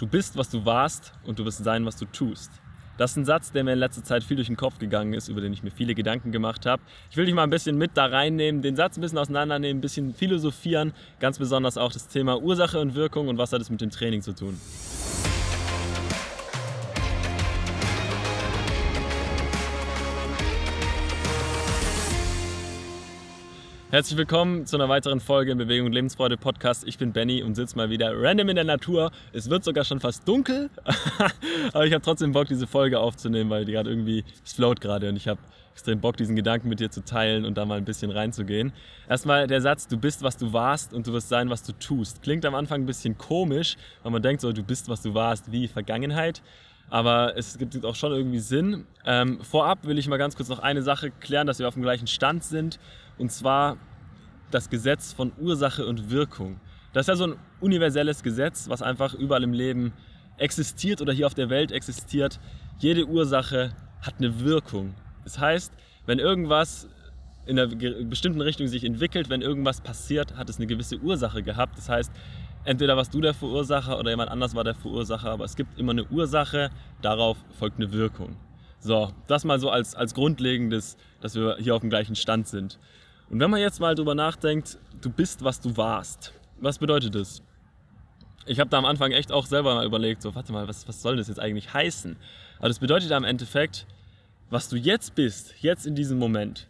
Du bist, was du warst und du wirst sein, was du tust. Das ist ein Satz, der mir in letzter Zeit viel durch den Kopf gegangen ist, über den ich mir viele Gedanken gemacht habe. Ich will dich mal ein bisschen mit da reinnehmen, den Satz ein bisschen auseinandernehmen, ein bisschen philosophieren, ganz besonders auch das Thema Ursache und Wirkung und was hat es mit dem Training zu tun. Herzlich willkommen zu einer weiteren Folge im Bewegung und Lebensfreude Podcast. Ich bin Benny und sitze mal wieder random in der Natur. Es wird sogar schon fast dunkel, aber ich habe trotzdem Bock, diese Folge aufzunehmen, weil die gerade irgendwie, es float gerade und ich habe extrem Bock, diesen Gedanken mit dir zu teilen und da mal ein bisschen reinzugehen. Erstmal der Satz, du bist, was du warst und du wirst sein, was du tust. Klingt am Anfang ein bisschen komisch, weil man denkt so, du bist, was du warst, wie Vergangenheit. Aber es gibt auch schon irgendwie Sinn. Ähm, vorab will ich mal ganz kurz noch eine Sache klären, dass wir auf dem gleichen Stand sind und zwar das Gesetz von Ursache und Wirkung. Das ist ja so ein universelles Gesetz, was einfach überall im Leben existiert oder hier auf der Welt existiert. Jede Ursache hat eine Wirkung. Das heißt, wenn irgendwas in einer bestimmten Richtung sich entwickelt, wenn irgendwas passiert, hat es eine gewisse Ursache gehabt. Das heißt, entweder warst du der Verursacher oder jemand anders war der Verursacher, aber es gibt immer eine Ursache, darauf folgt eine Wirkung. So, das mal so als, als grundlegendes, dass wir hier auf dem gleichen Stand sind. Und wenn man jetzt mal drüber nachdenkt, du bist, was du warst, was bedeutet das? Ich habe da am Anfang echt auch selber mal überlegt, so, warte mal, was, was soll das jetzt eigentlich heißen? Aber das bedeutet am Endeffekt, was du jetzt bist, jetzt in diesem Moment,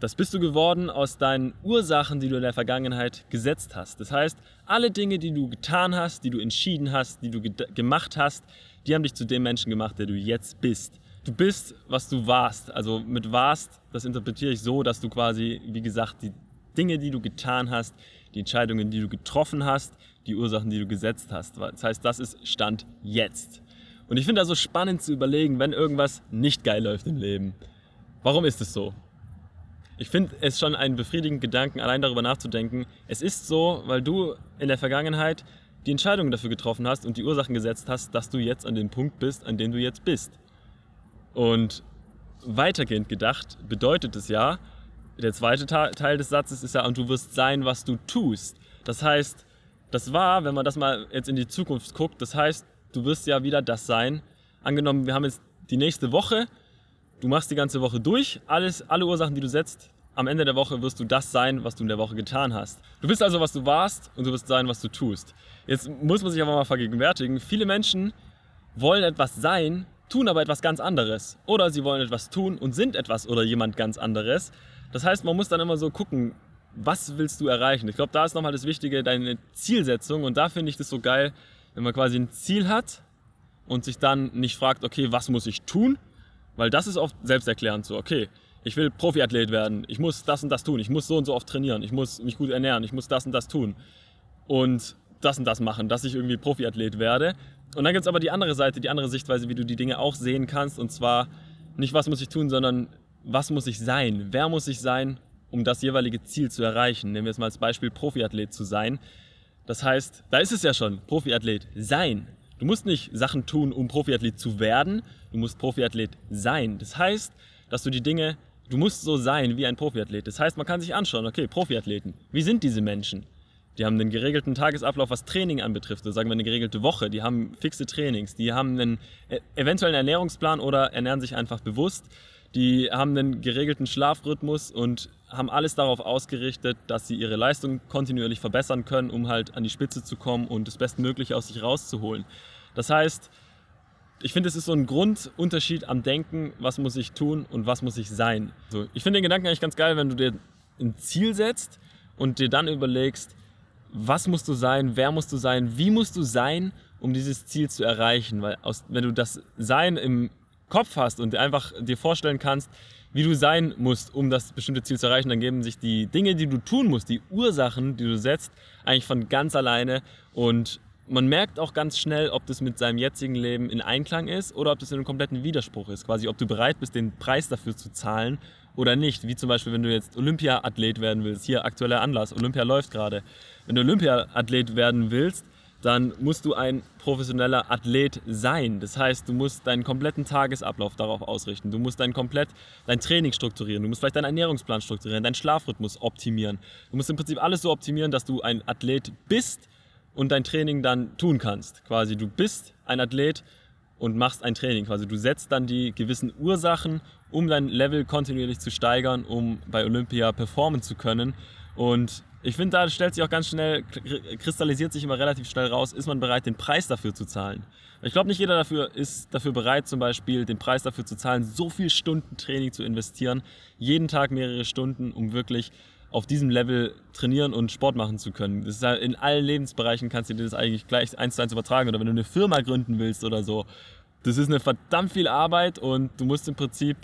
das bist du geworden aus deinen Ursachen, die du in der Vergangenheit gesetzt hast. Das heißt, alle Dinge, die du getan hast, die du entschieden hast, die du ge gemacht hast, die haben dich zu dem Menschen gemacht, der du jetzt bist du bist, was du warst. Also mit warst, das interpretiere ich so, dass du quasi, wie gesagt, die Dinge, die du getan hast, die Entscheidungen, die du getroffen hast, die Ursachen, die du gesetzt hast. Das heißt, das ist Stand jetzt. Und ich finde das so spannend zu überlegen, wenn irgendwas nicht geil läuft im Leben. Warum ist es so? Ich finde es schon einen befriedigenden Gedanken, allein darüber nachzudenken. Es ist so, weil du in der Vergangenheit die Entscheidungen dafür getroffen hast und die Ursachen gesetzt hast, dass du jetzt an dem Punkt bist, an dem du jetzt bist. Und weitergehend gedacht bedeutet es ja, der zweite Teil des Satzes ist ja, und du wirst sein, was du tust. Das heißt, das war, wenn man das mal jetzt in die Zukunft guckt, das heißt, du wirst ja wieder das sein. Angenommen, wir haben jetzt die nächste Woche, du machst die ganze Woche durch, alles, alle Ursachen, die du setzt, am Ende der Woche wirst du das sein, was du in der Woche getan hast. Du bist also, was du warst und du wirst sein, was du tust. Jetzt muss man sich aber mal vergegenwärtigen, viele Menschen wollen etwas sein, tun aber etwas ganz anderes. Oder sie wollen etwas tun und sind etwas oder jemand ganz anderes. Das heißt, man muss dann immer so gucken, was willst du erreichen? Ich glaube, da ist nochmal das Wichtige, deine Zielsetzung. Und da finde ich das so geil, wenn man quasi ein Ziel hat und sich dann nicht fragt, okay, was muss ich tun? Weil das ist oft selbsterklärend so, okay, ich will Profiathlet werden, ich muss das und das tun, ich muss so und so oft trainieren, ich muss mich gut ernähren, ich muss das und das tun. Und das und das machen, dass ich irgendwie Profiathlet werde. Und dann gibt es aber die andere Seite, die andere Sichtweise, wie du die Dinge auch sehen kannst. Und zwar nicht, was muss ich tun, sondern was muss ich sein? Wer muss ich sein, um das jeweilige Ziel zu erreichen? Nehmen wir jetzt mal als Beispiel Profiathlet zu sein. Das heißt, da ist es ja schon, Profiathlet sein. Du musst nicht Sachen tun, um Profiathlet zu werden. Du musst Profiathlet sein. Das heißt, dass du die Dinge, du musst so sein wie ein Profiathlet. Das heißt, man kann sich anschauen, okay, Profiathleten, wie sind diese Menschen? Die haben einen geregelten Tagesablauf, was Training anbetrifft. So sagen wir eine geregelte Woche. Die haben fixe Trainings. Die haben einen äh, eventuellen Ernährungsplan oder ernähren sich einfach bewusst. Die haben einen geregelten Schlafrhythmus und haben alles darauf ausgerichtet, dass sie ihre Leistung kontinuierlich verbessern können, um halt an die Spitze zu kommen und das Bestmögliche aus sich rauszuholen. Das heißt, ich finde, es ist so ein Grundunterschied am Denken, was muss ich tun und was muss ich sein. So, ich finde den Gedanken eigentlich ganz geil, wenn du dir ein Ziel setzt und dir dann überlegst, was musst du sein, wer musst du sein, wie musst du sein, um dieses Ziel zu erreichen. Weil aus, wenn du das Sein im Kopf hast und einfach dir vorstellen kannst, wie du sein musst, um das bestimmte Ziel zu erreichen, dann geben sich die Dinge, die du tun musst, die Ursachen, die du setzt, eigentlich von ganz alleine. Und man merkt auch ganz schnell, ob das mit seinem jetzigen Leben in Einklang ist oder ob das in einem kompletten Widerspruch ist. Quasi, ob du bereit bist, den Preis dafür zu zahlen oder nicht. Wie zum Beispiel, wenn du jetzt Olympia-Athlet werden willst. Hier aktueller Anlass, Olympia läuft gerade. Wenn du Olympia-Athlet werden willst, dann musst du ein professioneller Athlet sein. Das heißt, du musst deinen kompletten Tagesablauf darauf ausrichten. Du musst dein komplett dein Training strukturieren. Du musst vielleicht deinen Ernährungsplan strukturieren, deinen Schlafrhythmus optimieren. Du musst im Prinzip alles so optimieren, dass du ein Athlet bist und dein Training dann tun kannst. Quasi, du bist ein Athlet und machst ein Training. Quasi, du setzt dann die gewissen Ursachen, um dein Level kontinuierlich zu steigern, um bei Olympia performen zu können. Und ich finde, da stellt sich auch ganz schnell, kristallisiert sich immer relativ schnell raus, ist man bereit, den Preis dafür zu zahlen. Ich glaube, nicht jeder dafür ist dafür bereit, zum Beispiel den Preis dafür zu zahlen, so viel Stunden Training zu investieren, jeden Tag mehrere Stunden, um wirklich auf diesem Level trainieren und Sport machen zu können. Das ist ja in allen Lebensbereichen kannst du dir das eigentlich gleich eins zu eins übertragen. Oder wenn du eine Firma gründen willst oder so. Das ist eine verdammt viel Arbeit und du musst im Prinzip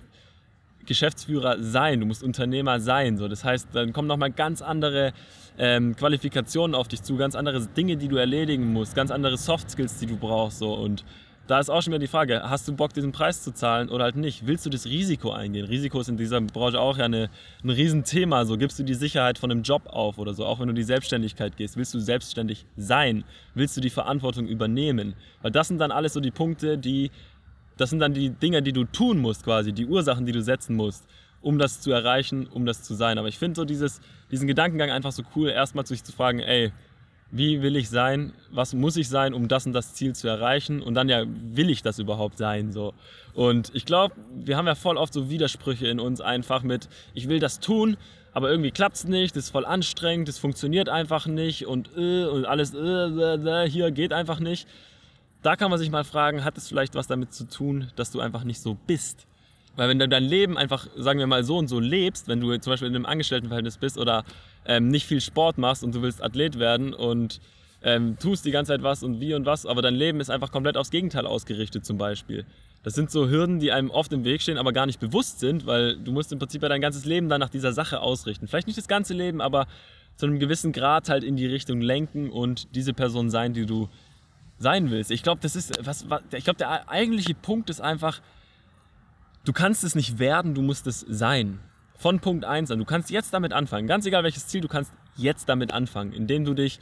Geschäftsführer sein, du musst Unternehmer sein. So. Das heißt, dann kommen nochmal ganz andere ähm, Qualifikationen auf dich zu, ganz andere Dinge, die du erledigen musst, ganz andere Soft Skills, die du brauchst. So. Und da ist auch schon wieder die Frage, hast du Bock, diesen Preis zu zahlen oder halt nicht? Willst du das Risiko eingehen? Risiko ist in dieser Branche auch ja eine, ein Riesenthema. So gibst du die Sicherheit von einem Job auf oder so, auch wenn du die Selbstständigkeit gehst. Willst du selbstständig sein? Willst du die Verantwortung übernehmen? Weil das sind dann alles so die Punkte, die das sind dann die Dinge, die du tun musst, quasi, die Ursachen, die du setzen musst, um das zu erreichen, um das zu sein. Aber ich finde so dieses, diesen Gedankengang einfach so cool, erstmal sich zu fragen, ey, wie will ich sein? Was muss ich sein, um das und das Ziel zu erreichen? Und dann ja, will ich das überhaupt sein? So. Und ich glaube, wir haben ja voll oft so Widersprüche in uns einfach mit, ich will das tun, aber irgendwie klappt es nicht, das ist voll anstrengend, das funktioniert einfach nicht und, äh, und alles äh, äh, äh hier geht einfach nicht da kann man sich mal fragen, hat es vielleicht was damit zu tun, dass du einfach nicht so bist? Weil wenn du dein Leben einfach, sagen wir mal, so und so lebst, wenn du zum Beispiel in einem Angestelltenverhältnis bist oder ähm, nicht viel Sport machst und du willst Athlet werden und ähm, tust die ganze Zeit was und wie und was, aber dein Leben ist einfach komplett aufs Gegenteil ausgerichtet zum Beispiel. Das sind so Hürden, die einem oft im Weg stehen, aber gar nicht bewusst sind, weil du musst im Prinzip ja dein ganzes Leben dann nach dieser Sache ausrichten. Vielleicht nicht das ganze Leben, aber zu einem gewissen Grad halt in die Richtung lenken und diese Person sein, die du sein willst. Ich glaube, das ist was, was ich glaube, der eigentliche Punkt ist einfach, du kannst es nicht werden, du musst es sein. Von Punkt 1 an. Du kannst jetzt damit anfangen. Ganz egal welches Ziel, du kannst jetzt damit anfangen, indem du dich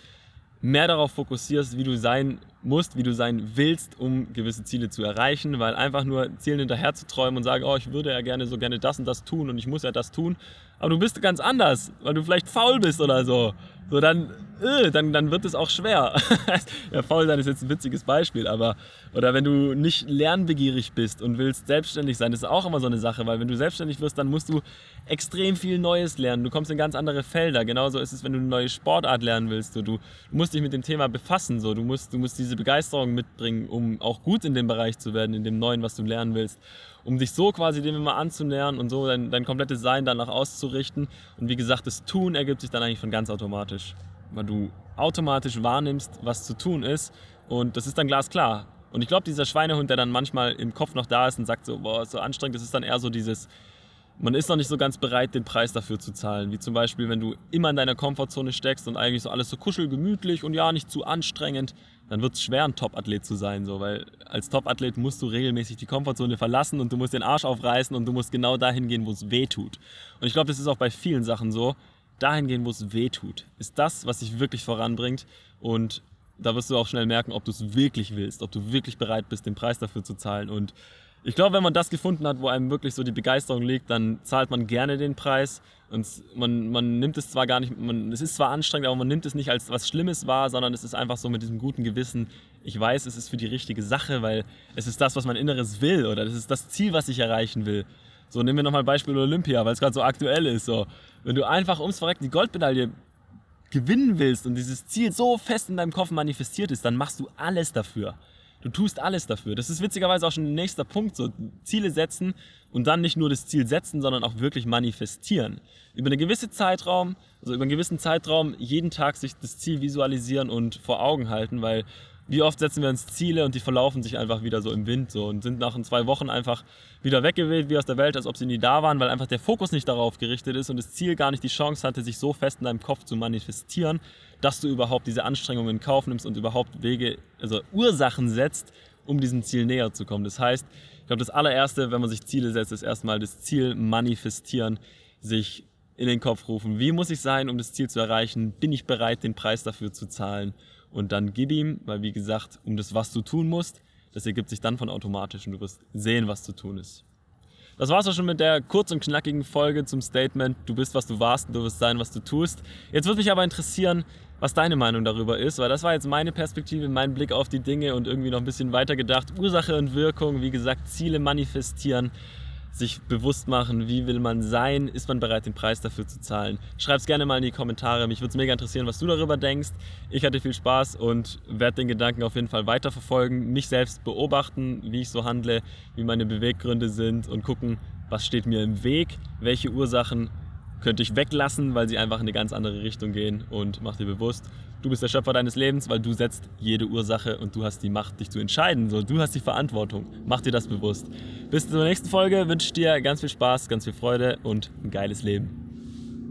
mehr darauf fokussierst, wie du sein musst, wie du sein willst, um gewisse Ziele zu erreichen, weil einfach nur Zielen hinterher zu träumen und sagen, oh, ich würde ja gerne so gerne das und das tun und ich muss ja das tun, aber du bist ganz anders, weil du vielleicht faul bist oder so. So dann äh, dann, dann wird es auch schwer. ja, faul sein ist jetzt ein witziges Beispiel, aber oder wenn du nicht lernbegierig bist und willst selbstständig sein, ist auch immer so eine Sache, weil wenn du selbstständig wirst, dann musst du extrem viel Neues lernen. Du kommst in ganz andere Felder. Genauso ist es, wenn du eine neue Sportart lernen willst. Du, du musst dich mit dem Thema befassen. So. Du, musst, du musst diese Begeisterung mitbringen, um auch gut in dem Bereich zu werden, in dem Neuen, was du lernen willst um dich so quasi dem immer anzunähern und so dein, dein komplettes Sein danach auszurichten. Und wie gesagt, das Tun ergibt sich dann eigentlich von ganz automatisch weil du automatisch wahrnimmst, was zu tun ist und das ist dann glasklar. Und ich glaube, dieser Schweinehund, der dann manchmal im Kopf noch da ist und sagt so, boah, ist so anstrengend, das ist dann eher so dieses, man ist noch nicht so ganz bereit, den Preis dafür zu zahlen. Wie zum Beispiel, wenn du immer in deiner Komfortzone steckst und eigentlich so alles so kuschelgemütlich und ja, nicht zu anstrengend, dann wird es schwer, ein Top-Athlet zu sein. So, weil als Top-Athlet musst du regelmäßig die Komfortzone verlassen und du musst den Arsch aufreißen und du musst genau dahin gehen, wo es weh tut. Und ich glaube, das ist auch bei vielen Sachen so dahin gehen, wo es weh tut. Ist das, was dich wirklich voranbringt. Und da wirst du auch schnell merken, ob du es wirklich willst, ob du wirklich bereit bist, den Preis dafür zu zahlen. Und ich glaube, wenn man das gefunden hat, wo einem wirklich so die Begeisterung liegt, dann zahlt man gerne den Preis. Und man, man nimmt es zwar gar nicht, man, es ist zwar anstrengend, aber man nimmt es nicht als was Schlimmes wahr, sondern es ist einfach so mit diesem guten Gewissen, ich weiß, es ist für die richtige Sache, weil es ist das, was mein Inneres will oder es ist das Ziel, was ich erreichen will. So, nehmen wir nochmal Beispiel Olympia, weil es gerade so aktuell ist. So. Wenn du einfach ums Verrecken die Goldmedaille gewinnen willst und dieses Ziel so fest in deinem Kopf manifestiert ist, dann machst du alles dafür. Du tust alles dafür. Das ist witzigerweise auch schon der nächste Punkt. So Ziele setzen und dann nicht nur das Ziel setzen, sondern auch wirklich manifestieren. Über einen gewissen Zeitraum, also über einen gewissen Zeitraum jeden Tag sich das Ziel visualisieren und vor Augen halten, weil wie oft setzen wir uns Ziele und die verlaufen sich einfach wieder so im Wind so und sind nach zwei Wochen einfach wieder weggeweht wie aus der Welt, als ob sie nie da waren, weil einfach der Fokus nicht darauf gerichtet ist und das Ziel gar nicht die Chance hatte, sich so fest in deinem Kopf zu manifestieren, dass du überhaupt diese Anstrengungen in Kauf nimmst und überhaupt Wege, also Ursachen setzt, um diesem Ziel näher zu kommen. Das heißt, ich glaube, das allererste, wenn man sich Ziele setzt, ist erstmal das Ziel manifestieren, sich in den Kopf rufen. Wie muss ich sein, um das Ziel zu erreichen? Bin ich bereit, den Preis dafür zu zahlen? und dann gib ihm, weil wie gesagt, um das, was du tun musst, das ergibt sich dann von automatisch und du wirst sehen, was zu tun ist. Das war's auch schon mit der kurz und knackigen Folge zum Statement, du bist, was du warst und du wirst sein, was du tust. Jetzt würde mich aber interessieren, was deine Meinung darüber ist, weil das war jetzt meine Perspektive, mein Blick auf die Dinge und irgendwie noch ein bisschen weiter gedacht. Ursache und Wirkung, wie gesagt, Ziele manifestieren sich bewusst machen, wie will man sein, ist man bereit, den Preis dafür zu zahlen. Schreib es gerne mal in die Kommentare, mich würde es mega interessieren, was du darüber denkst. Ich hatte viel Spaß und werde den Gedanken auf jeden Fall weiterverfolgen, mich selbst beobachten, wie ich so handle, wie meine Beweggründe sind und gucken, was steht mir im Weg, welche Ursachen könnte ich weglassen, weil sie einfach in eine ganz andere Richtung gehen und mach dir bewusst, du bist der Schöpfer deines Lebens, weil du setzt jede Ursache und du hast die Macht, dich zu entscheiden. So, du hast die Verantwortung. Mach dir das bewusst. Bis zur nächsten Folge wünsche ich dir ganz viel Spaß, ganz viel Freude und ein geiles Leben.